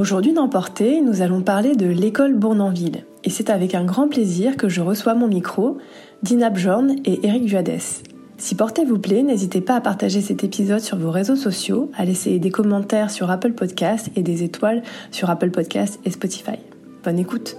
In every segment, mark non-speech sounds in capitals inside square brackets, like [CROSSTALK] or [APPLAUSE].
Aujourd'hui dans Portée, nous allons parler de l'école Bournonville. Et c'est avec un grand plaisir que je reçois mon micro, Dina Bjorn et Eric Vuades. Si Portée vous plaît, n'hésitez pas à partager cet épisode sur vos réseaux sociaux, à laisser des commentaires sur Apple Podcasts et des étoiles sur Apple Podcasts et Spotify. Bonne écoute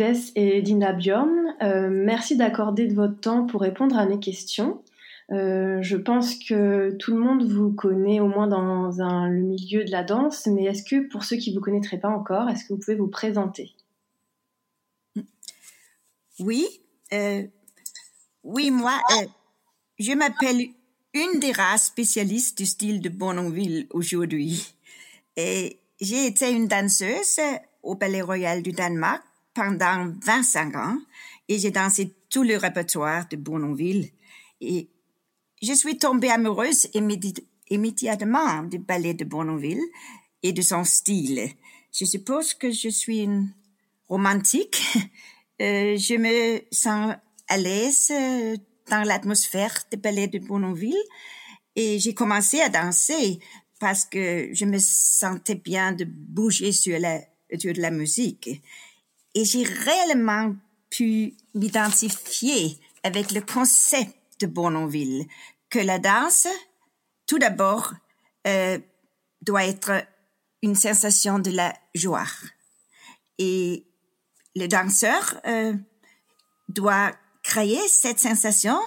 Euh, Viodès et Dina Bjorn. Euh, merci d'accorder de votre temps pour répondre à mes questions. je pense que tout le monde vous connaît au moins dans le milieu de la danse, mais est-ce que pour ceux qui ne vous connaîtraient pas encore, est-ce que vous pouvez vous présenter? Oui, oui, moi, je m'appelle une des races spécialistes du style de Bournonville aujourd'hui. Et j'ai été une danseuse au Ballet Royal du Danemark pendant 25 ans et j'ai dansé tout le répertoire de Bournonville. Et je suis tombée amoureuse immédiatement du ballet de Bournonville et de son style. Je suppose que je suis une romantique. [LAUGHS] Euh, je me sens à l'aise euh, dans l'atmosphère du ballet de Bournonville et j'ai commencé à danser parce que je me sentais bien de bouger sur la, de la musique. Et j'ai réellement pu m'identifier avec le concept de Bournonville, que la danse, tout d'abord, euh, doit être une sensation de la joie. Et le danseur euh, doit créer cette sensation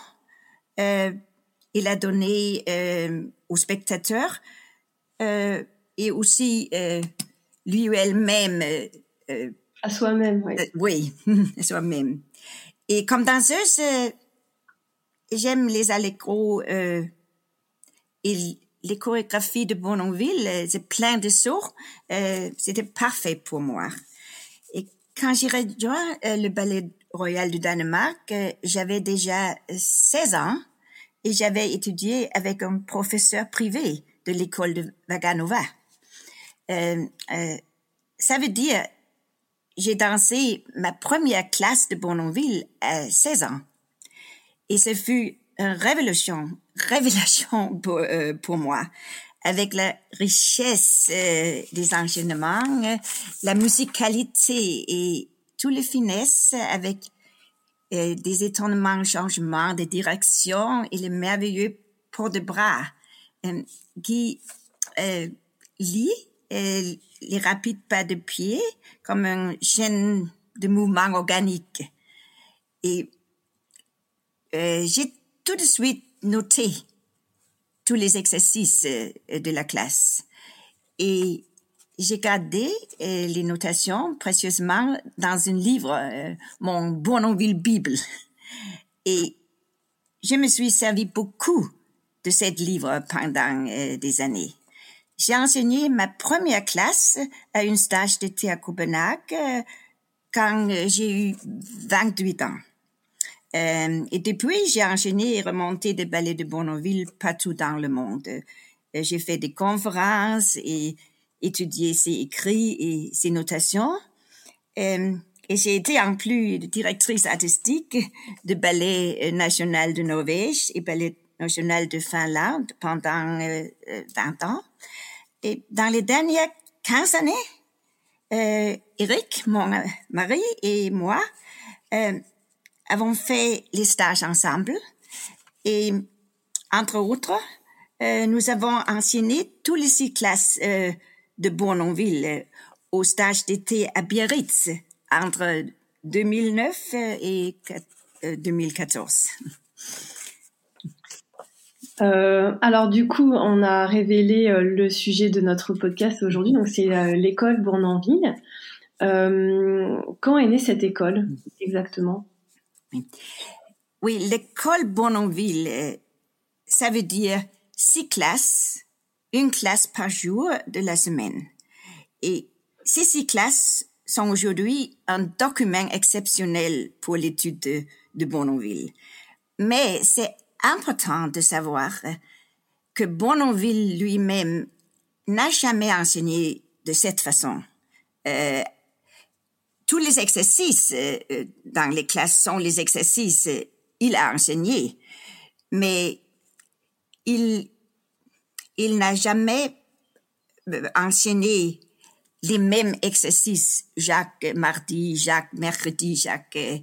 euh, et la donner euh, au spectateur euh, et aussi euh, lui ou elle-même. Euh, soi-même, oui. oui, [LAUGHS] à soi-même. Et comme danseuse, j'aime les allegros et les chorégraphies de Bournonville. C'est plein de sauts. C'était parfait pour moi. Et quand j'ai rejoint le ballet royal du Danemark, j'avais déjà 16 ans et j'avais étudié avec un professeur privé de l'école de Vaganova. Euh, euh, ça veut dire, j'ai dansé ma première classe de Bournonville à 16 ans. Et ce fut une révélation, révélation [LAUGHS] pour, euh, pour moi, avec la richesse euh, des enchaînements, la musicalité et toutes les finesses avec euh, des étonnements, changements de direction et le merveilleux port de bras euh, qui euh, lit euh, les rapides pas de pied comme une chaîne de mouvements organiques. Et j'ai tout de suite noté tous les exercices de la classe. Et j'ai gardé les notations précieusement dans un livre, mon Bournonville Bible. Et je me suis servi beaucoup de cette livre pendant euh, des années. J'ai enseigné ma première classe à une stage d'été à Copenhague euh, quand euh, j'ai eu 28 ans. et depuis, j'ai enchaîné et remonté des ballets de Bournonville partout dans le monde. j'ai fait des conférences et étudié ses écrits et ses notations. et j'ai été en plus directrice artistique de ballet national de Norvège et ballet national de Finlande pendant euh, 20 ans. Et dans les dernières 15 années, euh, Eric, mon mari et moi euh, avons fait les stages ensemble. Et entre autres, euh, nous avons enseigné tous les six classes euh, de Bournonville euh, au stage d'été à Biarritz entre 2009 et 2014. Alors du coup, on a révélé le sujet de notre podcast aujourd'hui, donc c'est l'école Bournonville. quand est née cette école exactement? Oui, l'école Bournonville, ça veut dire six classes, une classe par jour de la semaine. Et ces six classes sont aujourd'hui un document exceptionnel pour l'étude de, de Bournonville. Mais c'est important de savoir que Bournonville lui-même n'a jamais enseigné de cette façon. Euh, tous les exercices euh, dans les classes sont les exercices il a enseigné, mais il, il n'a jamais euh, enseigné les mêmes exercices Jacques mardi, Jacques mercredi, Jacques. Euh,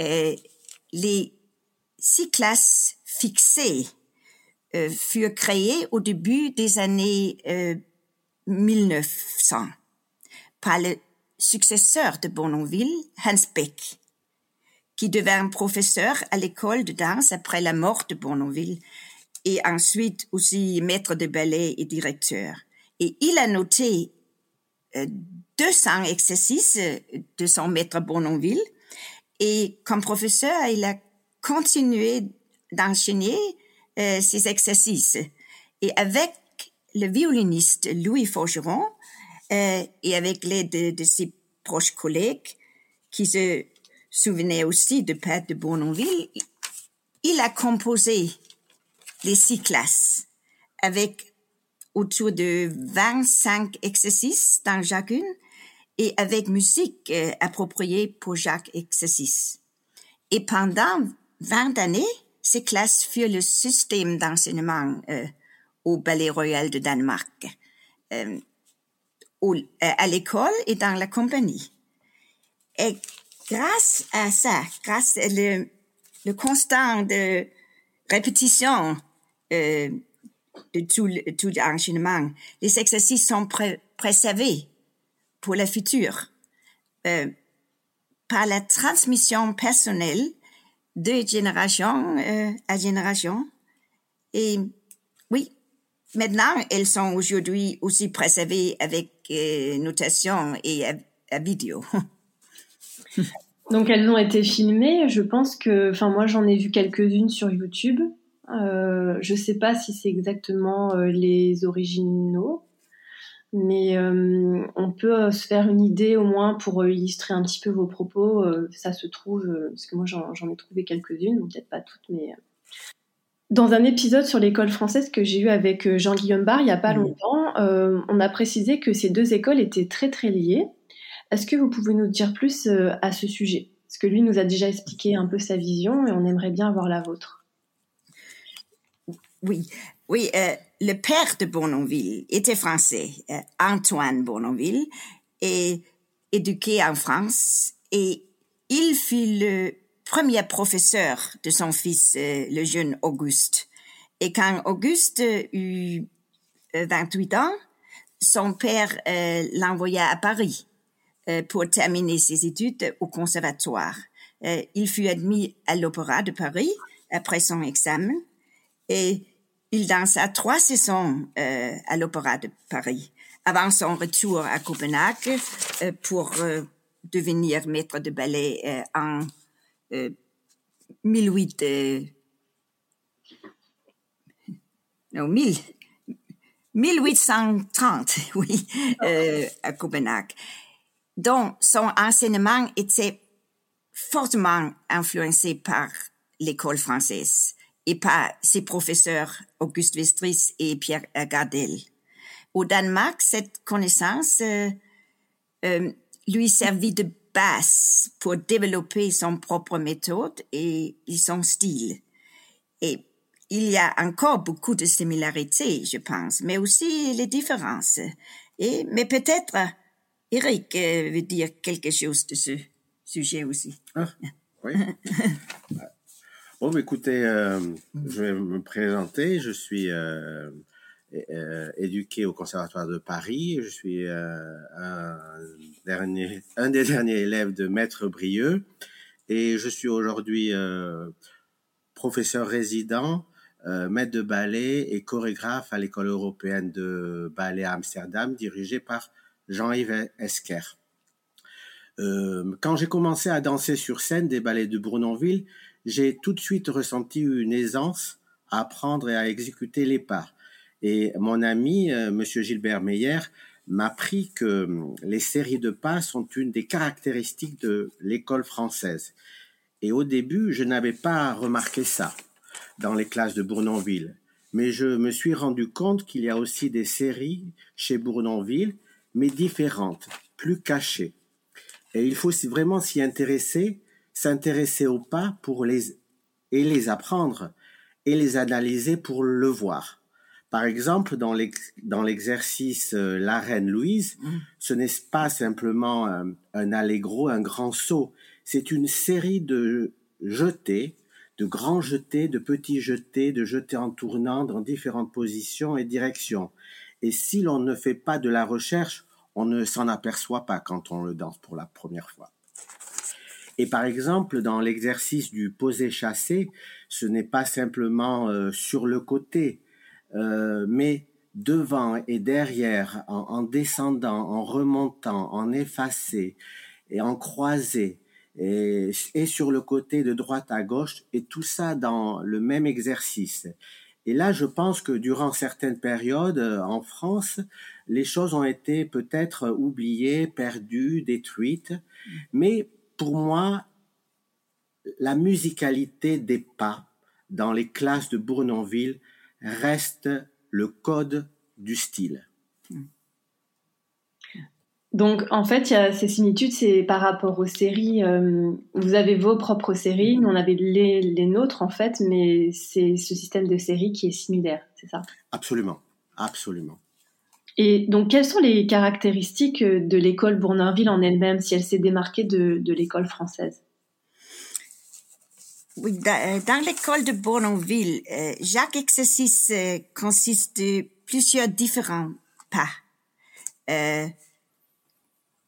euh, les six classes fixées euh, furent créées au début des années 1900 par le successeur de Bournonville, Hans Beck, qui devint professeur à l'école de danse après la mort de Bournonville et ensuite aussi maître de ballet et directeur. Et il a noté 200 exercices de son maître Bournonville. Et comme professeur, il a continué d'enchaîner euh, ces exercices. Et avec le violoniste Louis Forgeron euh, et avec l'aide de, ses proches collègues qui se souvenaient aussi de Père de Bournonville, il a composé les six classes avec autour de 25 exercices dans chacune et avec musique euh, appropriée pour chaque exercice. Et pendant 20 années, ces classes furent le système d'enseignement euh, au Ballet Royal de Danemark, euh, à l'école et dans la compagnie. Et grâce à ça, grâce à le, le constant de répétition de tout, tout l'enchaînement. Les exercices sont préservés pour le futur euh, par la transmission personnelle de génération euh, à génération. Et oui, maintenant, elles sont aujourd'hui aussi préservées avec euh, notation et à vidéo. [LAUGHS] Donc elles ont été filmées. Je pense que, enfin moi j'en ai vu quelques-unes sur YouTube. Euh, je sais pas si c'est exactement euh, les originaux, mais euh, on peut se faire une idée au moins pour illustrer un petit peu vos propos. ça se trouve, parce que moi j'en ai trouvé quelques-unes, peut-être pas toutes, mais dans un épisode sur l'école française que j'ai eu avec Jean-Guillaume Barre il y a pas longtemps, on a précisé que ces deux écoles étaient très très liées. Est-ce que vous pouvez nous dire plus à ce sujet? Parce que lui nous a déjà expliqué un peu sa vision et on aimerait bien avoir la vôtre. Oui, oui. Euh, le père de Bournonville était français, euh, Antoine Bournonville, et éduqué en France, et il fut le premier professeur de son fils, euh, le jeune Auguste. Et quand Auguste eut 28 ans, son père l'envoya à Paris pour terminer ses études au conservatoire. il fut admis à l'Opéra de Paris après son examen et il dansa trois saisons euh, à l'Opéra de Paris avant son retour à Copenhague euh, pour euh, devenir maître de ballet euh, en 18 non, 1000, 1830, [LAUGHS] oui, à Copenhague. Donc, son enseignement était fortement influencé par l'école française et par ses professeurs Auguste Vestris et Pierre Gardel. Au Danemark, cette connaissance euh, euh, lui servit de base pour développer son propre méthode et, son style. Et il y a encore beaucoup de similarités, je pense, mais aussi les différences. Et, mais peut-être Eric euh, veut dire quelque chose de ce sujet aussi. Ah, oui. [LAUGHS] Bon, écoutez, euh, je vais me présenter. Je suis euh, euh, éduqué au Conservatoire de Paris. Je suis un, dernier, un des derniers élèves de Maître Brieux. Et je suis aujourd'hui professeur résident maître de ballet et chorégraphe à l'école européenne de ballet à Amsterdam, dirigée par Jean-Yves Esquer. quand j'ai commencé à danser sur scène des ballets de Bournonville, j'ai tout de suite ressenti une aisance à apprendre et à exécuter les pas. Et mon ami, euh, Monsieur Gilbert Meyer, m'a appris que hum, les séries de pas sont une des caractéristiques de l'école française. Et au début, je n'avais pas remarqué ça dans les classes de Bournonville. Mais je me suis rendu compte qu'il y a aussi des séries chez Bournonville, mais différentes, plus cachées. Et il faut vraiment s'y intéresser, s'intéresser aux pas pour les et les apprendre et les analyser pour le voir. Par exemple, dans l'exercice euh, La Reine Louise, mm. ce n'est pas simplement un, un, allegro, un grand saut. C'est une série de jetés, de grands jetés, de petits jetés, de jetés en tournant dans différentes positions et directions. Et si l'on ne fait pas de la recherche, on ne s'en aperçoit pas quand on le danse pour la première fois. Et par exemple, dans l'exercice du posé chassé, ce n'est pas simplement euh, sur le côté, euh, mais devant et derrière, en, descendant, en remontant, en effacé et en croisé, et, et, sur le côté de droite à gauche, et tout ça dans le même exercice. Et là, je pense que durant certaines périodes euh, en France, les choses ont été peut-être oubliées, perdues, détruites, mais pour moi, la musicalité des pas dans les classes de Bournonville reste le code du style. Donc, en fait, il y a ces similitudes, c'est par rapport aux séries. Euh, vous avez vos propres séries, nous on avait les, les nôtres en fait, mais c'est ce système de séries qui est similaire, c'est ça? Absolument, absolument. Et donc, quelles sont les caractéristiques de l'école Bournonville en elle-même, si elle s'est démarquée de, de l'école française? Oui, euh, dans, l'école de Bournonville, euh, chaque exercice euh, consiste de plusieurs différents pas. Euh,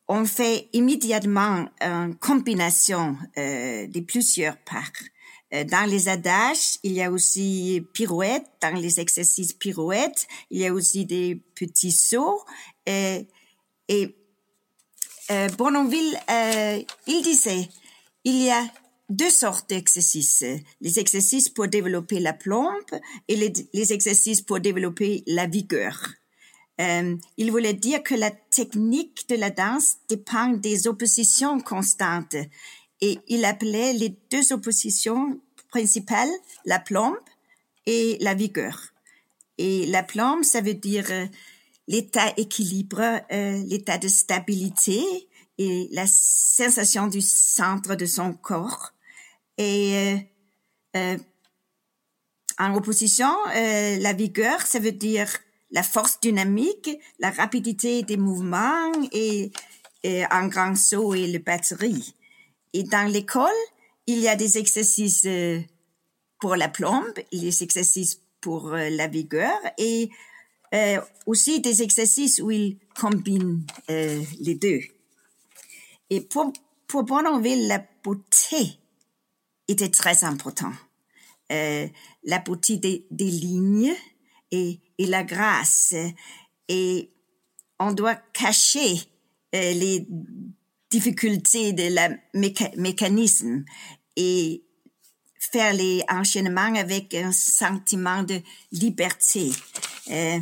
on fait immédiatement une combinaison euh, de plusieurs pas. Dans les adages, il y a aussi pirouettes. Dans les exercices pirouettes, il y a aussi des petits sauts. et euh, Bournonville, il disait, il y a deux sortes d'exercices. Les exercices pour développer la plombe et les, exercices pour développer la vigueur. Euh, il voulait dire que la technique de la danse dépend des oppositions constantes et il appelait les deux oppositions principales la plombe et la vigueur. Et la plombe, ça veut dire euh, l'état équilibre, euh, l'état de stabilité et la sensation du centre de son corps. Et euh, euh, en opposition, la vigueur, ça veut dire la force dynamique, la rapidité des mouvements et, un grand saut et la batterie. Et dans l'école, il y a des exercices pour la plombe, des exercices pour la vigueur et aussi des exercices où ils combinent les deux. Et pour, pour Bournonville, la beauté était très important. Euh, la beauté des, des lignes et, et, la grâce. Et on doit cacher euh, les difficultés de la mécanisme et faire les enchaînements avec un sentiment de liberté. Euh,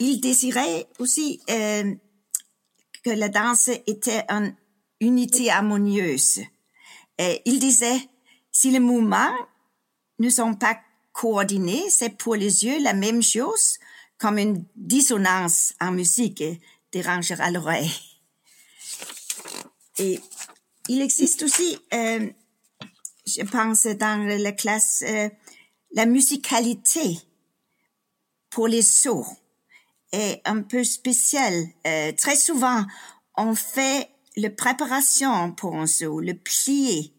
il désirait aussi euh, que la danse était une unité harmonieuse. Et il disait, si les mouvements ne sont pas coordonnés, c'est pour les yeux la même chose comme une dissonance en musique dérangera l'oreille. Et il existe aussi, euh, je pense, dans la classe, euh, la musicalité pour les sourds est un peu spéciale. Euh, très souvent, on fait la préparation pour un saut, le plier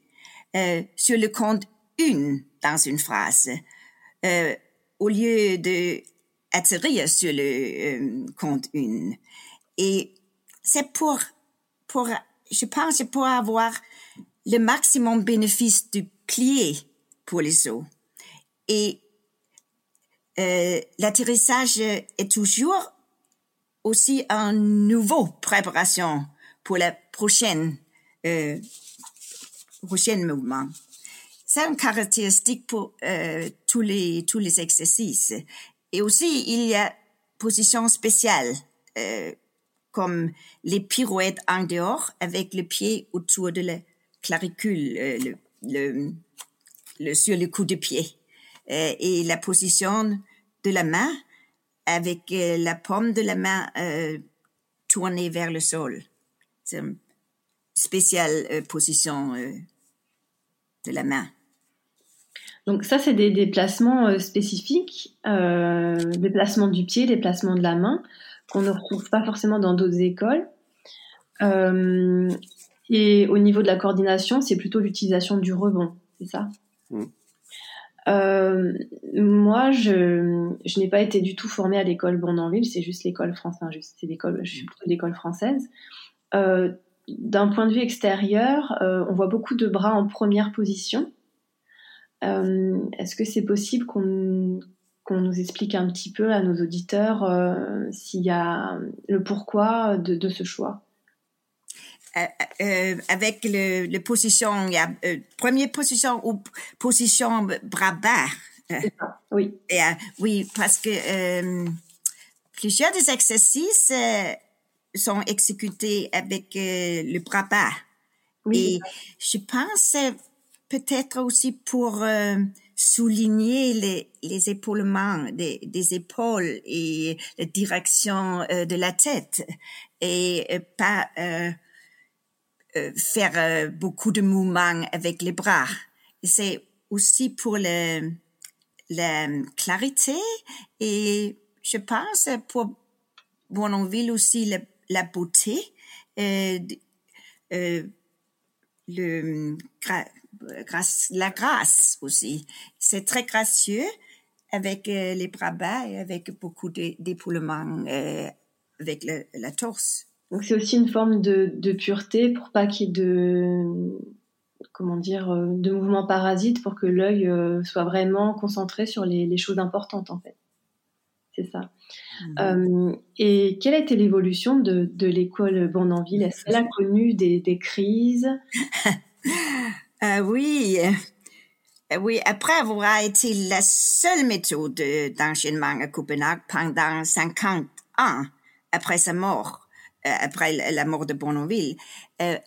euh, sur le compte une dans une phrase, euh, au lieu de atterrir sur le euh, compte une. Et c'est pour, pour, je pense, pour avoir le maximum bénéfice du plié pour les sauts. Et l'atterrissage est toujours aussi un nouveau préparation pour la prochaine euh, prochaine mouvement. C'est une caractéristique pour euh, tous les tous les exercices. Et aussi il y a position spéciale euh, comme les pirouettes en dehors avec le pied autour de la claricule, euh, sur le coup de pied euh, et la position de la main avec euh, la paume de la main tournée vers le sol. C'est une spéciale position de la main. Donc ça, c'est des déplacements spécifiques, déplacements du pied, déplacements de la main, qu'on ne retrouve pas forcément dans d'autres écoles. Euh, et au niveau de la coordination, c'est plutôt l'utilisation du rebond, c'est ça Mm. Euh, moi, je, je n'ai pas été du tout formée à l'école Bournonville, c'est juste l'école française, enfin, juste, c'est l'école, je suis plutôt de l'école française. Euh, d'un point de vue extérieur, on voit beaucoup de bras en première position. Est-ce que c'est possible qu'on qu'on nous explique un petit peu à nos auditeurs euh, s'il y a le pourquoi de, de ce choix Euh, euh, avec le, le position, il y a première position ou position bras bas. Oui. et, oui, parce que plusieurs des exercices sont exécutés avec le bras bas. Oui. Et je pense peut-être aussi pour souligner les, les épaulements des, des épaules et la direction euh, de la tête et euh, pas euh, euh, faire euh, beaucoup de mouvements avec les bras. C'est aussi pour le, la clarité et je pense pour Bournonville aussi la, la beauté, euh, euh, le grâce, la grâce aussi. C'est très gracieux avec euh, les bras bas et avec beaucoup d'épaulements euh, avec le, la torse. Donc c'est aussi une forme de, de pureté pour pas qu'il y ait de comment dire euh, de mouvements parasites pour que l'œil euh, soit vraiment concentré sur les, les choses importantes en fait. C'est ça. Euh, et quelle a été l'évolution de, de l'école Bournonville Est-ce qu'elle a connu des, des crises? [LAUGHS] Euh, oui, euh, oui. Après avoir été la seule méthode de- d'enchaînement à Copenhague pendant 50 ans après sa mort, euh, après la mort de Bournonville, euh,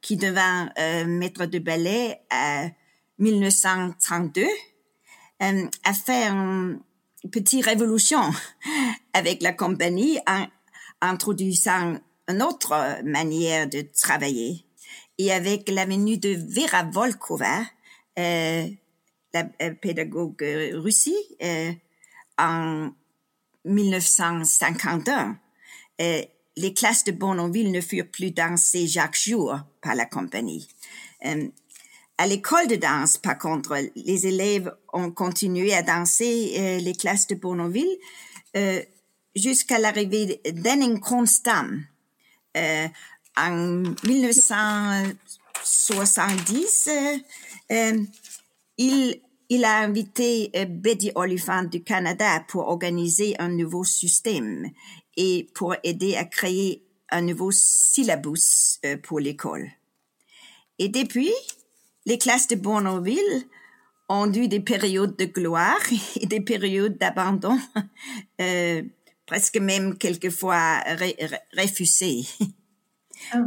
qui devint euh, maître de ballet en 1932, euh, a fait une petite révolution [LAUGHS] avec la compagnie en introduisant une autre manière de travailler. Et avec la venue de Vera Volkova, euh, la euh, pédagogue euh, russie, euh, en 1951, euh, les classes de Bournonville ne furent plus dansées chaque jour par la compagnie. Euh, à l'école de danse, par contre, les élèves ont continué à danser euh, les classes de Bournonville euh, jusqu'à l'arrivée d'Henning Kronstam euh, en 1970. euh, euh, il, il a invité euh, Betty Oliphant du Canada pour organiser un nouveau système et pour aider à créer un nouveau syllabus euh, pour l'école. Et depuis, les classes de Bournonville ont eu des périodes de gloire [LAUGHS] et des périodes d'abandon, euh, presque même quelquefois ré- ré- refusées. Ah.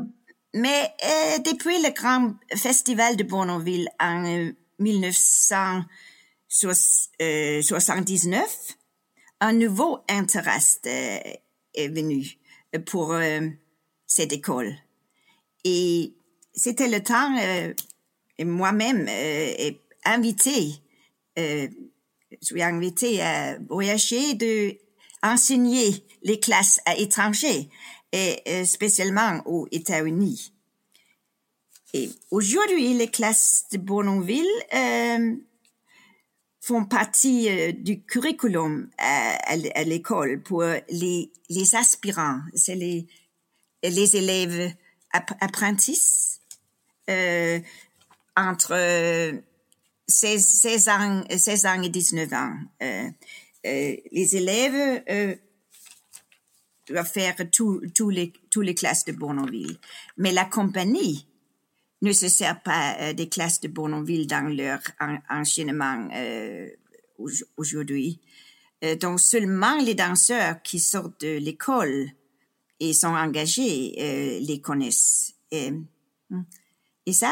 Mais euh, depuis le grand festival de Bournonville en euh, 1979, un nouveau intérêt euh, est venu pour euh, cette école. Et c'était le temps, euh, et moi-même, euh, invité, euh, je suis invité à voyager, de enseigner les classes à étrangers, et euh, spécialement aux États-Unis. Et aujourd'hui, les classes de Bournonville euh, font partie euh, du curriculum à, l'école pour les, les aspirants, c'est les, les élèves app- apprentis euh, entre euh, 16, 16 ans, 16 ans et 19 ans. Euh, les élèves doivent faire tous les, tous les classes de Bournonville. Mais la compagnie ne se sert pas euh, des classes de Bournonville dans leur en- enchaînement euh, au- aujourd'hui. Donc seulement les danseurs qui sortent de l'école et sont engagés les connaissent. Et, et ça,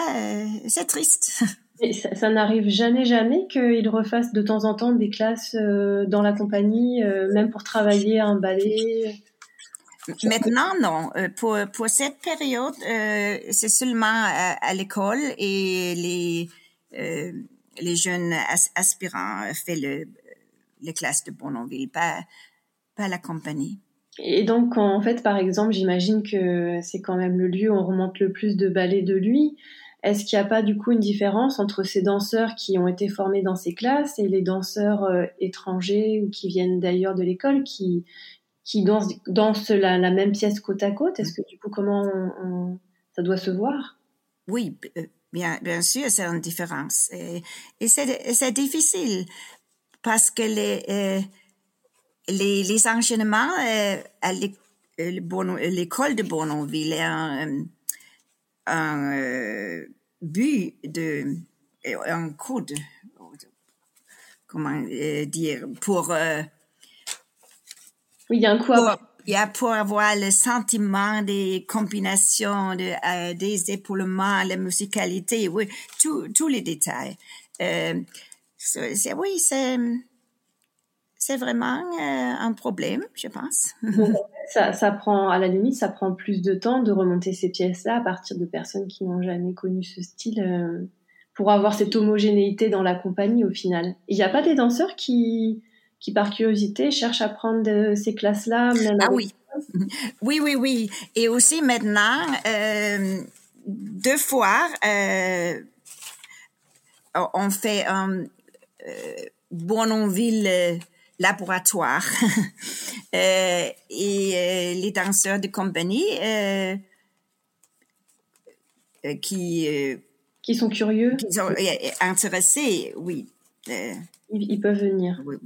c'est triste. [LAUGHS] Et ça, ça n'arrive jamais, jamais qu'ils refassent de temps en temps des classes euh, dans la compagnie, euh, même pour travailler un ballet. Maintenant, non. Euh, Pour, pour cette période, euh, c'est seulement à, à l'école et les, euh, les jeunes as- aspirants font le, les classes de Bournonville, pas, pas la compagnie. Et donc, en fait, par exemple, j'imagine que c'est quand même le lieu où on remonte le plus de ballets de lui. Est-ce qu'il n'y a pas du coup une différence entre ces danseurs qui ont été formés dans ces classes et les danseurs euh, étrangers ou qui viennent d'ailleurs de l'école qui, qui dansent, dansent la, même pièce côte à côte? Est-ce que du coup, comment ça doit se voir? Oui, euh, bien, bien sûr, c'est une différence. Et, et c'est, difficile parce que les, euh, les, les enchaînements à l'école de Bournonville est un, euh, un euh, but de, euh, un code, comment euh, dire, pour, euh, Oui, il y a un coup pour, il y a pour avoir le sentiment des combinations, de, euh, des épaulements, la musicalité, oui, tous tous les détails. Euh, oui, c'est, c'est vraiment euh, un problème, je pense. [LAUGHS] Ça, ça prend, à la limite, ça prend plus de temps de remonter ces pièces-là à partir de personnes qui n'ont jamais connu ce style euh, pour avoir cette homogénéité dans la compagnie au final. Il n'y a pas des danseurs qui, qui par curiosité cherchent à prendre de ces classes-là même Ah oui. Oui, oui, oui. Et aussi maintenant, euh, deux fois, euh, on fait un euh, Bournonville euh, laboratoire. [LAUGHS] Euh, et euh, les danseurs de compagnie euh, qui, qui sont curieux, qui sont intéressés, oui. Ils, ils peuvent venir. oui.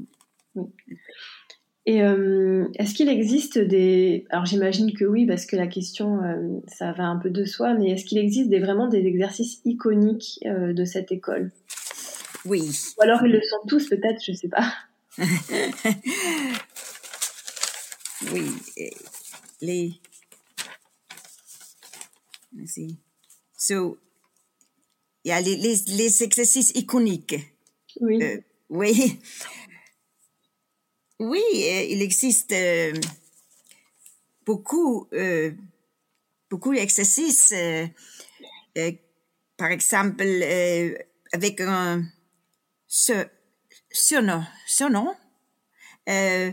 Et euh, est-ce qu'il existe des... Alors j'imagine que oui, parce que la question, euh, ça va un peu de soi, mais est-ce qu'il existe des, vraiment des exercices iconiques euh, de cette école? Oui. Ou alors ils le sont tous peut-être, je sais pas. [LAUGHS] Oui, les. Let's see. So, il y a les, les, les exercices iconiques. Oui. Euh, oui. [LAUGHS] Oui, euh, il existe euh, beaucoup, euh, beaucoup d'exercices. par exemple, avec un sur- surnom, surnom euh,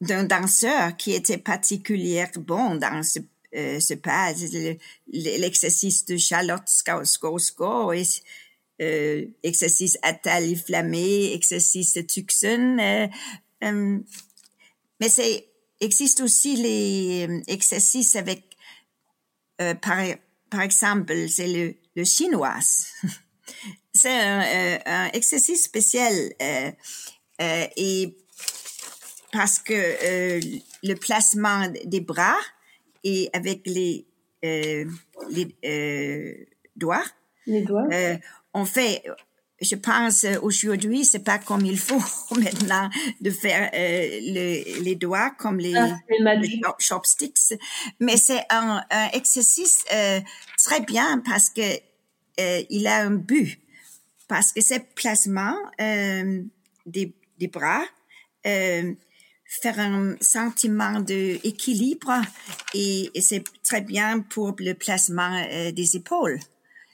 d'un danseur qui était particulièrement bon dans ce, euh, ce pas, le- le- l'exercice de Charlotte et euh, exercice Atali Flammé, exercice de Tuxen. euh, euh, mais c'est existe aussi les euh, exercices avec, euh, par, par exemple, c'est le, le chinois. [LAUGHS] c'est un, euh, un exercice spécial euh, euh, et parce que le placement des bras et avec les, les doigts, Les doigts. on fait, je pense aujourd'hui, c'est pas comme il faut [LAUGHS] maintenant de faire euh, le- les doigts comme les, Ah, les chopsticks, mais c'est un, un exercice euh, très bien parce que euh, il a un but, parce que c'est placement euh, des, des bras. Euh, faire un sentiment d'équilibre et, et c'est très bien pour le placement euh, des épaules.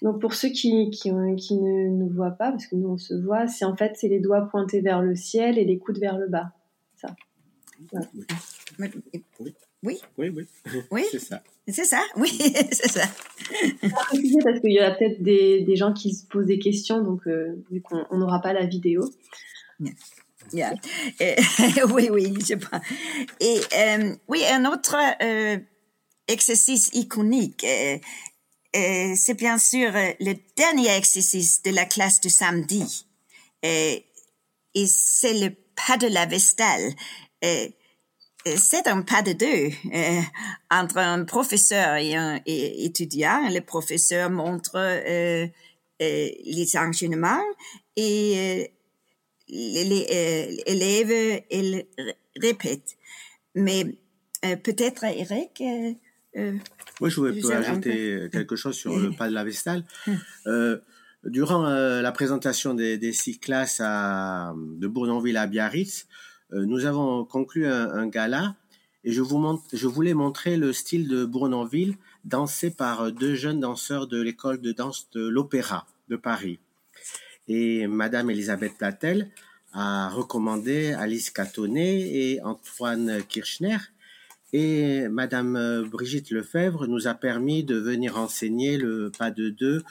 Donc pour ceux qui, qui, ne nous voient pas, parce que nous on se voit, c'est en fait c'est les doigts pointés vers le ciel et les coudes vers le bas. Mais- Oui, Oui, oui. oui, C'est ça. c'est ça, oui, [LAUGHS] c'est ça. préciser parce qu'il y a peut-être des, des gens qui se posent des questions, donc euh, vu qu'on on n'aura pas la vidéo. Yeah. [LAUGHS] Oui, oui, je pense. Et euh, oui, un autre euh, exercice iconique, euh, euh, c'est bien sûr euh, le dernier exercice de la classe du samedi. et, et c'est le pas de la Vestale. Et, c'est un pas de deux euh, entre un professeur et un étudiant. Le professeur montre euh, euh, les enchaînements et l'élève il répète. Mais peut-être Eric. Moi, je voulais ajouter quelque chose sur le pas de la Vestale. Hum. durant la présentation des, des six classes à, de Bournonville à Biarritz, nous avons conclu un, gala et je voulais montrer le style de Bournonville dansé par deux jeunes danseurs de l'école de danse de l'Opéra de Paris. Et Madame Elisabeth Platel a recommandé Alice Catonnet et Antoine Kirchner. Et Madame Brigitte Lefebvre nous a permis de venir enseigner le pas de deux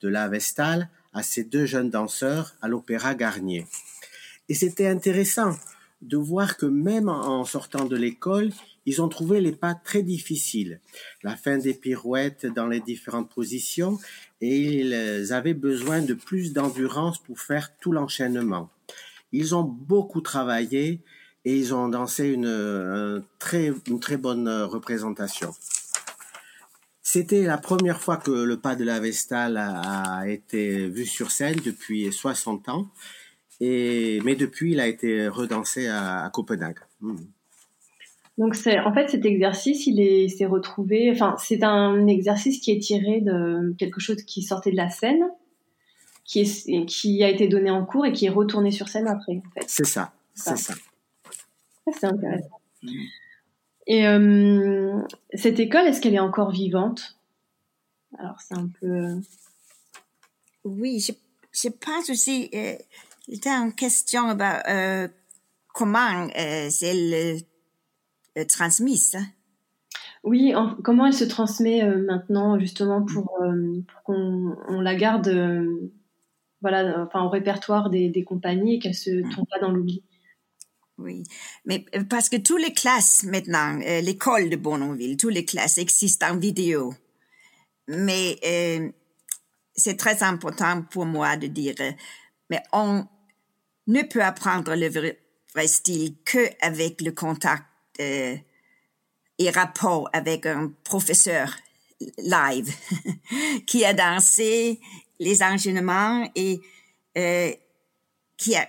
de la Vestale à ces deux jeunes danseurs à l'Opéra Garnier. Et c'était intéressant de voir que même en sortant de l'école, ils ont trouvé les pas très difficiles. La fin des pirouettes dans les différentes positions et ils avaient besoin de plus d'endurance pour faire tout l'enchaînement. Ils ont beaucoup travaillé et ils ont dansé une, très, une très bonne représentation. C'était la première fois que le pas de la Vestale a été vu sur scène depuis 60 ans mais depuis, il a été redansé à, Copenhague. Hmm. Donc c'est en fait cet exercice, il s'est retrouvé. Enfin, c'est un exercice qui est tiré de quelque chose qui sortait de la scène, qui est qui a été donné en cours et qui est retourné sur scène après. C'est ça, c'est ça. C'est intéressant. Hmm. Et euh, cette école, est-ce qu'elle est encore vivante? Alors c'est un peu. Oui, je, je pense aussi. Euh, c'était une question euh, comment euh, c'est le, transmise. Hein? Oui, comment elle se transmet euh, maintenant justement pour, qu'on on la garde voilà, enfin, au répertoire des, des compagnies et qu'elle se mm. tombe pas dans l'oubli. Oui, mais parce que toutes les classes maintenant, l'école de Bournonville, toutes les classes existent en vidéo. Mais c'est très important pour moi de dire, mais on, ne peut apprendre le vrai, style que avec le contact euh, et rapport avec un professeur live [LAUGHS] qui a dansé les enchaînements et euh, qui a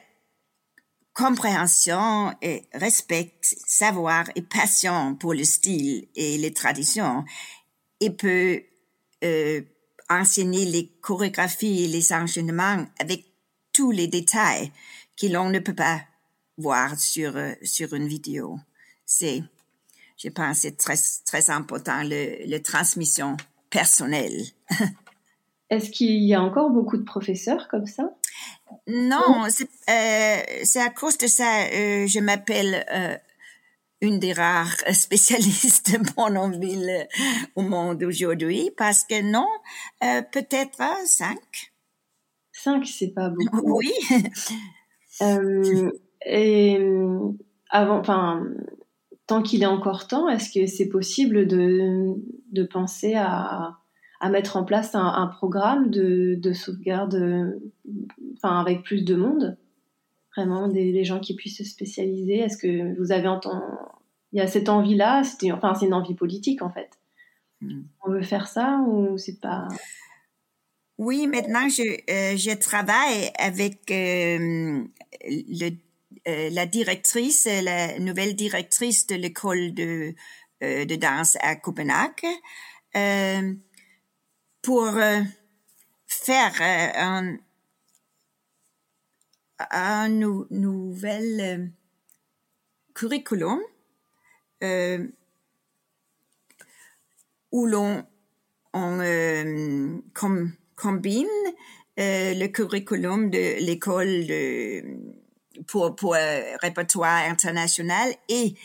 compréhension et respect, savoir et passion pour le style et les traditions et peut euh, enseigner les chorégraphies et les enchaînements avec tous les détails que l'on ne peut pas voir sur, euh, sur une vidéo. C'est, je pense, c'est très, très important, le, le transmission personnelle. [LAUGHS] Est-ce qu'il y a encore beaucoup de professeurs comme ça? Non, c'est, euh, c'est à cause de ça, euh, je m'appelle euh, une des rares [LAUGHS] spécialistes de Bournonville au monde aujourd'hui, parce que non, peut-être cinq. Cinq, c'est pas beaucoup. Oui. Euh, et avant, enfin, tant qu'il est encore temps, est-ce que c'est possible de, de penser à, à mettre en place un, un programme de, de, sauvegarde, enfin, avec plus de monde, vraiment des, gens qui puissent se spécialiser? Est-ce que vous avez entendu, il y a cette envie-là, c'est enfin, c'est une envie politique en fait. Hmm. On veut faire ça ou c'est pas oui, maintenant je, euh, travaille avec euh, euh, la directrice, la nouvelle directrice de l'école de, de danse à Copenhague pour faire un, un nouvel curriculum où l'on on, comme combine euh, le curriculum de l'école pour, pour euh, répertoire international et,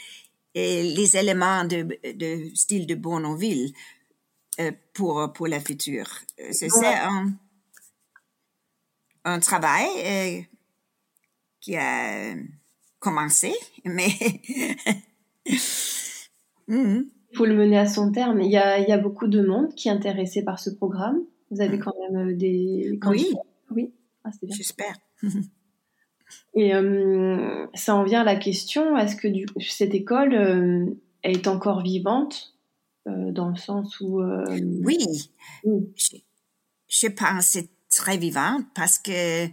les éléments de, de style de Bournonville euh, pour, pour la future. C'est un, un travail qui a commencé, mais... [LAUGHS] Il faut le mener à son terme. Il y a, il y a beaucoup de monde qui est intéressé par ce programme. Vous avez mm. quand même euh, des Oui. Oui. Ah, J'espère. [LAUGHS] Et ça en vient à la question est-ce que du, cette école est encore vivante dans le sens où oui, Je, je, pense c'est très vivant parce que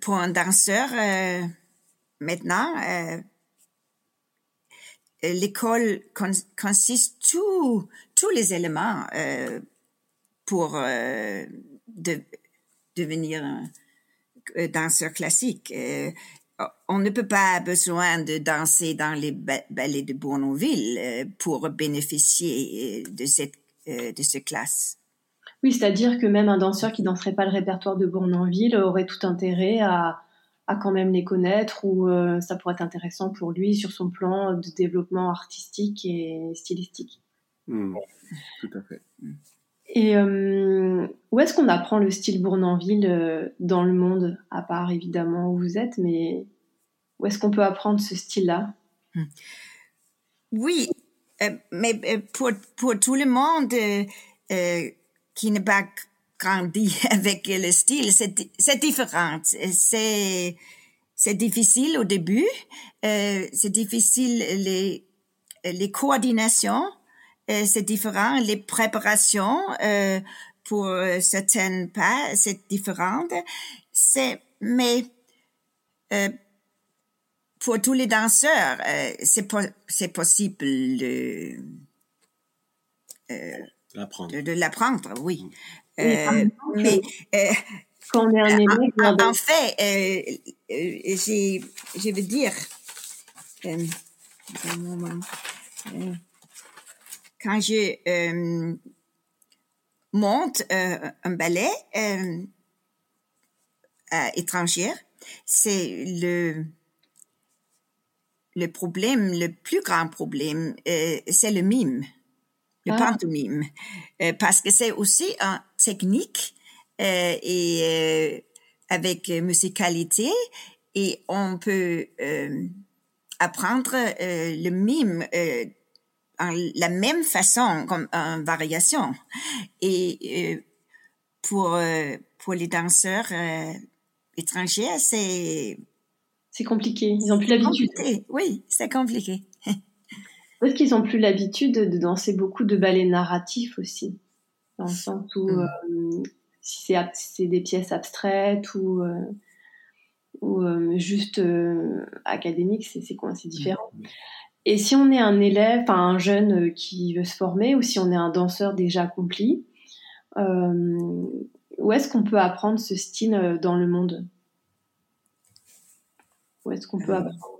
pour un danseur maintenant l'école consiste tous tous les éléments euh, pour euh, de, devenir un, danseur classique. Euh, on ne peut pas besoin de danser dans les ballets de Bournonville pour bénéficier de cette de cette classe. Oui, c'est-à-dire que même un danseur qui danserait pas le répertoire de Bournonville aurait tout intérêt à, à quand même les connaître ou euh, ça pourrait être intéressant pour lui sur son plan de développement artistique et stylistique. Hmm. tout à fait. Et euh, où est-ce qu'on apprend le style Bournonville euh, dans le monde, à part évidemment où vous êtes, mais où est-ce qu'on peut apprendre ce style-là? Hmm. Oui, mais pour, pour tout le monde qui n'est pas grandi [LAUGHS] avec le style, c'est différent. C'est c'est difficile au début, euh, c'est difficile les les coordinations, euh, c'est différent, les préparations euh, pour certaines pas, c'est différent. C'est mais euh, pour tous les danseurs, euh, c'est c'est possible de euh, l'apprendre. De, l'apprendre, oui. Euh, mais euh, quand on est en, en, fait, euh, euh, j'ai, je veux dire, euh, quand je monte un ballet étranger, c'est le le problème, le plus grand problème, c'est le mime le ah. pantomime, euh, parce que c'est aussi une technique euh, et euh, avec musicalité et on peut apprendre le mime en la même façon comme en variation. Et pour pour les danseurs étrangers c'est c'est compliqué. Ils ont plus l'habitude. oui c'est compliqué. [LAUGHS] Peut-être qu'ils ont plus l'habitude de danser beaucoup de ballets narratifs aussi, dans le sens où mm. euh, si c'est des pièces abstraites ou euh, ou euh, juste académiques, c'est quoi, c'est différent. Et si on est un élève, enfin un jeune qui veut se former, ou si on est un danseur déjà accompli, où est-ce qu'on peut apprendre ce style dans le monde? Où est-ce qu'on peut apprendre?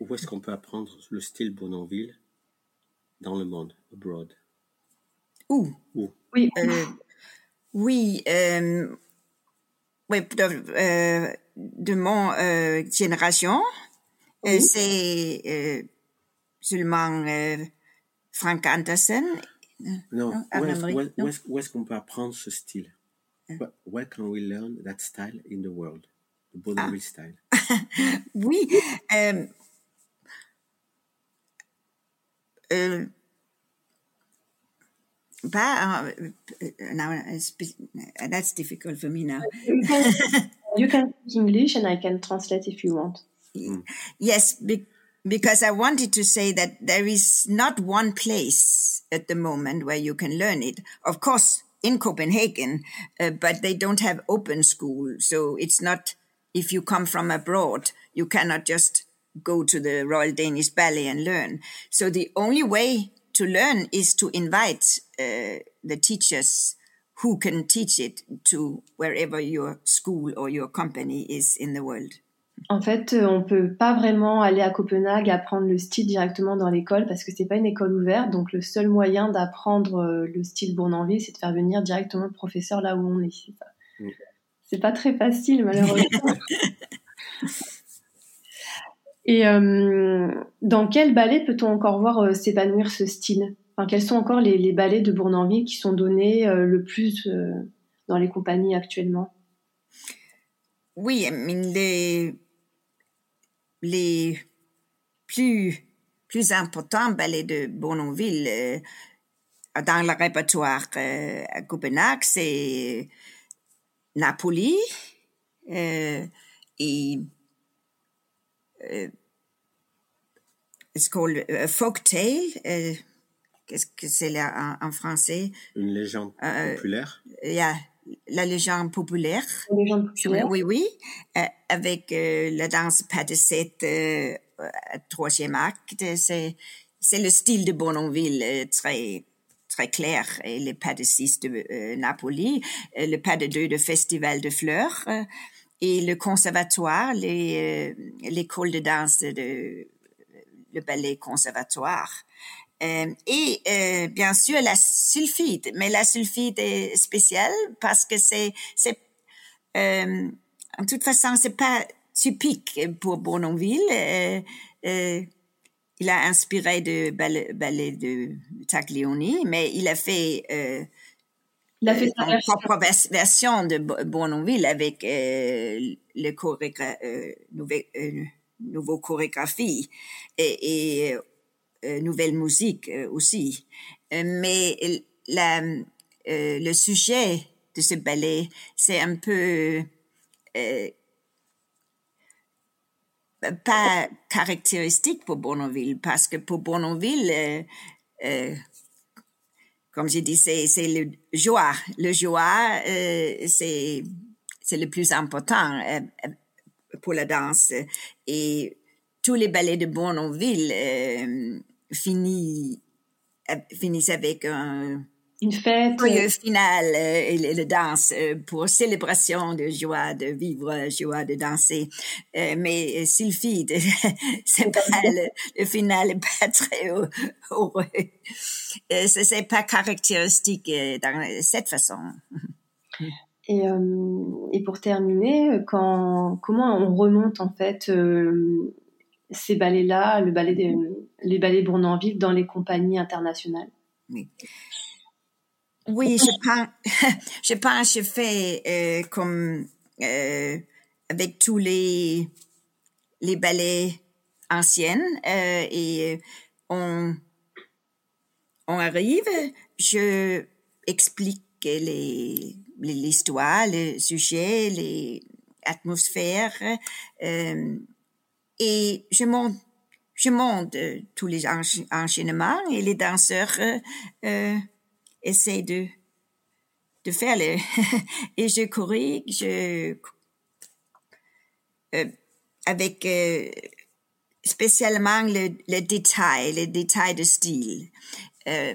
où est-ce qu'on peut apprendre le style Bournonville dans le monde, abroad? Où? Où? Oui, euh, oui, euh, oui de, euh, de mon euh, génération, oui. c'est euh, seulement euh, Frank Anderson. Non, où est-ce est est qu'on peut apprendre ce style? Where can we learn that style in the world? The Bournonville ah. style [LAUGHS] oui. Euh, euh, bah, uh, now that's difficult for me now. You can, you can speak English and I can translate if you want. Yes, be, because I wanted to say that there is not one place at the moment where you can learn it. Of course, in Copenhagen, uh, but they don't have open school, so it's not if you come from abroad, you cannot just go to the Royal Danish Ballet and learn. So the only way to learn is to invite uh, the teachers who can teach it to wherever your school or your company is in the world. En fait, euh, on peut pas vraiment aller à Copenhague apprendre le style directement dans l'école parce que c'est pas une école ouverte. Donc le seul moyen d'apprendre euh, le style Bournonville, c'est de faire venir directement le professeur là où on est. C'est pas, c'est pas très facile malheureusement. [LAUGHS] Et euh, dans quel ballet peut-on encore voir euh, s'épanouir ce style? Enfin, Quels sont encore les, les, ballets de Bournonville qui sont donnés euh, le plus euh, dans les compagnies actuellement? Oui, les, les plus, plus importants ballets de Bournonville euh, dans le répertoire à Copenhague, c'est Napoli, et c'est called a folk tale. Qu'est-ce que c'est là en, français? Une légende populaire. Yeah, la légende populaire. La légende populaire. Oui, oui, avec la danse pas de cette troisième acte. C'est c'est le style de Bournonville très très clair, et le pas de 6 de euh, Napoli, euh, le pas de 2 de Festival de Fleurs, euh, et le conservatoire, l'école de danse de le ballet conservatoire. Et bien sûr la sulfite, mais la sulfite est spéciale parce que c'est c'est en toute façon c'est pas typique pour Bournonville. il a inspiré de ballet, de Taglioni, mais il a fait, euh, il a fait sa euh, propre version de Bournonville avec euh, le chorégra euh, euh, nouveau chorégraphie. Et, et euh, nouvelle musique aussi. mais la, le sujet de ce ballet, c'est un peu pas caractéristique pour Bournonville parce que pour Bournonville, euh, euh, comme j'ai dit, c'est le joie. Le joie, euh, c'est c'est le plus important euh, pour la danse. Et tous les ballets de Bournonville euh, finissent avec un une fête. Joyeux final euh, et le, danse euh, pour célébration de joie, de vivre, joie de danser. Mais Sylphie, [LAUGHS] c'est pas le, le, final pas [LAUGHS] très heureux. c'est pas caractéristique dans cette façon. Et, euh, et pour terminer, quand, comment on remonte en fait euh, ces ballets-là, le ballet des, les ballets Bournonville dans les compagnies internationales oui. Je pense, [LAUGHS] je je fais euh, comme euh, avec tous les les ballets anciennes euh, et on on arrive, je explique les l'histoire, le sujet, les atmosphères et je monte tous les enchaînements et les danseurs euh, essaie de de faire le [LAUGHS] et je corrige je euh, avec euh, spécialement le, le détail le détail de style. Euh,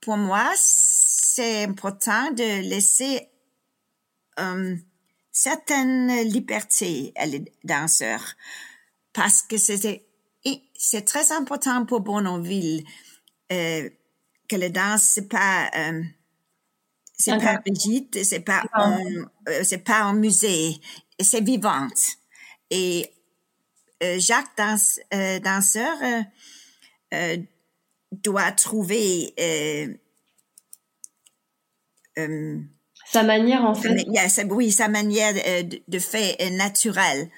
pour moi c'est important de laisser euh, certaine liberté à les danseurs parce que c'est c'est très important pour Bournonville euh, que la danse c'est pas euh, c'est pas rigide, c'est pas euh, c'est pas un musée, c'est vivante. Et euh, Jacques dans, euh, danseur euh, euh, doit trouver sa manière en fait. Yeah, sa, oui, sa manière de, de faire naturelle.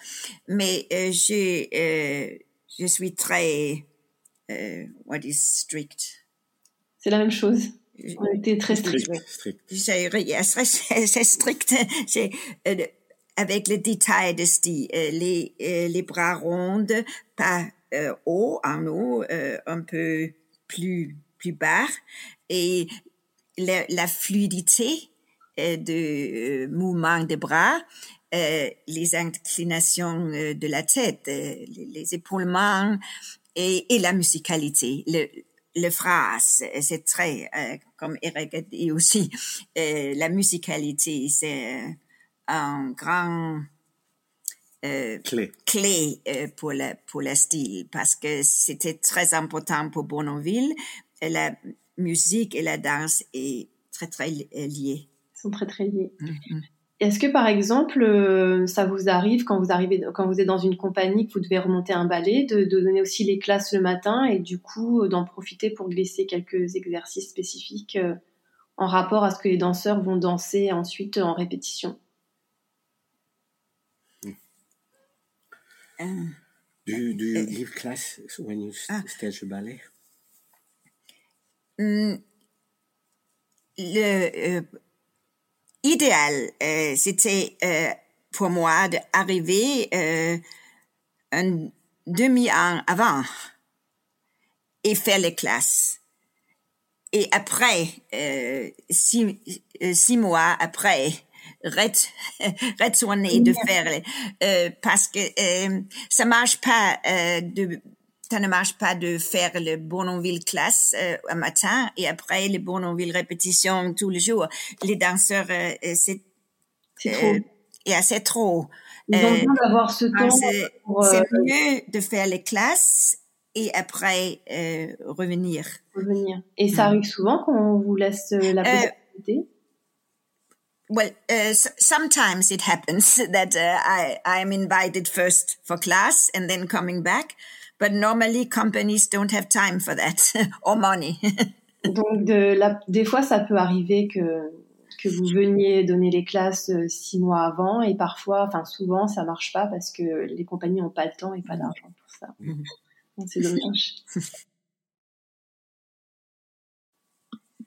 Mais je je suis très what is strict? C'est la même chose. On était très strict. strict. [LAUGHS] C'est strict. C'est euh, avec les détails de style, euh, les euh, les bras rondes, pas euh, haut en haut, euh, un peu plus plus bas, et la, la fluidité euh, de mouvement des bras, les inclinations de la tête, les, les épaulements et, et la musicalité. Le, le phrase, c'est très, euh, comme Eric a dit aussi, euh, la musicalité, c'est un grand euh, clé, clé euh, pour le pour le style parce que c'était très important pour Bournonville. La musique et la danse est très très liées. Sont très très liés. Mm -hmm. Est-ce que par exemple, euh, ça vous arrive quand vous arrivez, quand vous êtes dans une compagnie, que vous devez remonter un ballet, de, de donner aussi les classes le matin et du coup euh, d'en profiter pour glisser quelques exercices spécifiques euh, en rapport à ce que les danseurs vont danser ensuite en répétition? Um, do, you, do you give class when you ah, stage ballet? Mm, le idéal, euh, c'était euh, pour moi d'arriver euh, un demi-an avant et faire les classes. Et après, euh, six, euh, six mois après, [LAUGHS] retourner de faire euh, parce que euh, ça marche pas euh, de ça ne marche pas de faire le Bournonville classe euh, un matin et après le Bournonville répétition tous les jours. Les danseurs, euh, euh c'est trop. et assez trop. Ils ont besoin d'avoir ce temps. C'est mieux de faire les classes et après revenir. Revenir. Et ça arrive souvent qu'on vous laisse la possibilité? well, uh, sometimes it happens [LAUGHS] that uh, I I am invited first for class and then coming back, but normally companies don't have time for that [LAUGHS] or money. [LAUGHS] Donc de la, des fois ça peut arriver que que vous veniez donner les classes euh, six mois avant et parfois, enfin souvent ça marche pas parce que les compagnies n'ont pas le temps et pas d'argent pour ça. Mm-hmm. C'est dommage. [LAUGHS]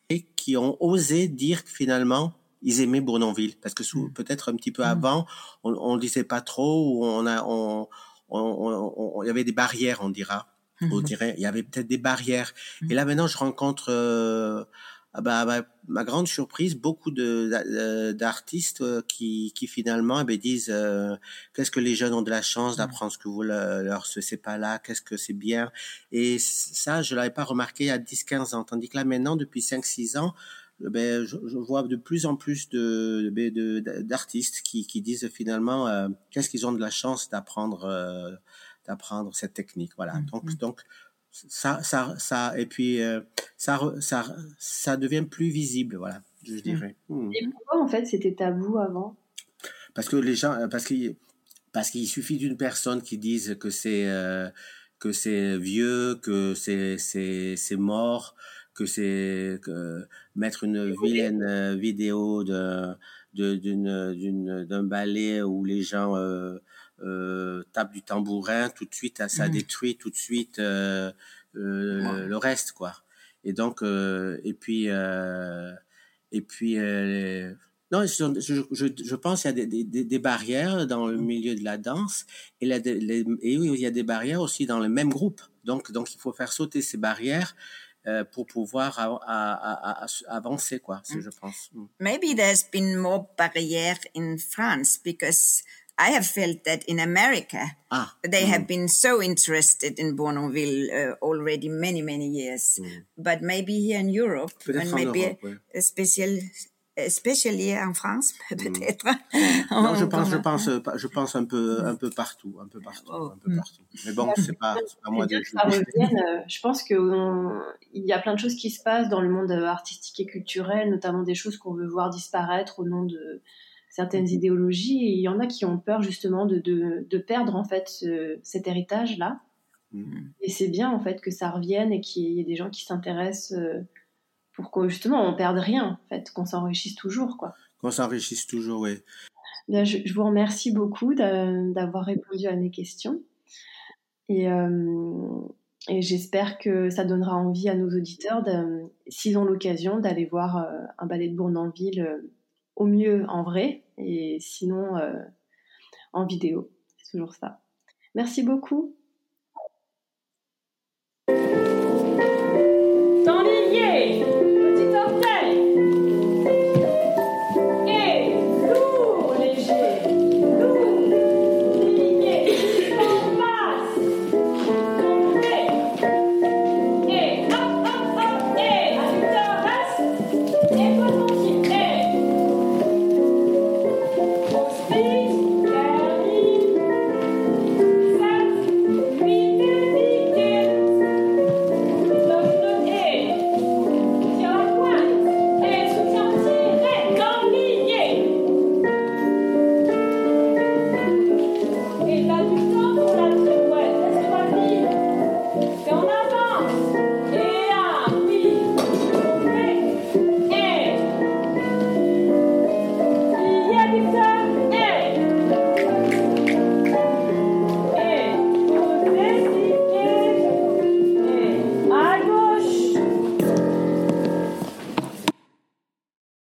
Et qui ont osé dire finalement ils aimaient Bournonville parce que mmh. peut-être un petit peu mmh. avant, on, on disait pas trop ou on a, on, il y avait des barrières, on dira. On mmh. dirait, il y avait peut-être des barrières. Et là maintenant, je rencontre, euh, ah bah, bah, ma grande surprise, beaucoup de d'artistes euh, qui, qui finalement eh ben, disent euh, qu'est-ce que les jeunes ont de la chance d'apprendre ce que vous leur, leur c'est pas là, qu'est-ce que c'est bien. Et ça, je l'avais pas remarqué il y a 10-15 ans, tandis que là maintenant, depuis 5-6 ans, ben, je, je, vois de plus en plus de, d'artistes qui, qui disent finalement euh, qu'est-ce qu'ils ont de la chance d'apprendre euh, d'apprendre cette technique voilà mmh, donc mmh. donc ça ça ça et puis euh, ça ça ça devient plus visible voilà je mmh. dirais et pourquoi en fait c'était tabou avant? Parce que les gens parce qu'il parce qu'il suffit d'une personne qui dise que c'est que c'est vieux que c'est c'est c'est mort que c'est que mettre une vilaine euh, vidéo de d'une d'une d'un ballet où les gens euh, euh, tapent du tambourin tout de suite ça mmh. détruit tout de suite euh, euh le reste quoi et donc et puis et puis non, je, je, je pense qu'il y a des, des, des, barrières dans le mmh. milieu de la danse et, la, et oui, il y a des barrières aussi dans le même groupe. Donc, donc il faut faire sauter ces barrières euh, pour pouvoir a, a, a, avancer, quoi, mm. je pense. Mm. Maybe there's been more barrier in France because I have felt that in America ah, they mm. have been so interested in Bournonville uh, already many many years, mm. but maybe here in Europe and maybe Europe, ouais. a special especially en France, [LAUGHS] peut-être. Non, je pense, je pense, je pense un peu, un peu partout, un peu partout, oh. un peu partout. Mais bon, c'est pas, pas moi de. Ça revienne, euh, je pense que il y a plein de choses qui se passent dans le monde artistique et culturel, notamment des choses qu'on veut voir disparaître au nom de certaines mm-hmm. idéologies. Et il y en a qui ont peur justement de, de, de perdre en fait ce, cet héritage-là. Mm. Et c'est bien en fait que ça revienne et qu'il y ait des gens qui s'intéressent. Euh, pour que justement on perde rien, en fait, qu'on s'enrichisse toujours, quoi. Qu'on s'enrichisse toujours, oui. Bien, je, vous remercie beaucoup d'avoir répondu à mes questions. Et, euh, et j'espère que ça donnera envie à nos auditeurs, s'ils ont l'occasion, d'aller voir euh, un ballet de Bournonville euh, au mieux en vrai, et sinon en vidéo. C'est toujours ça. Merci beaucoup.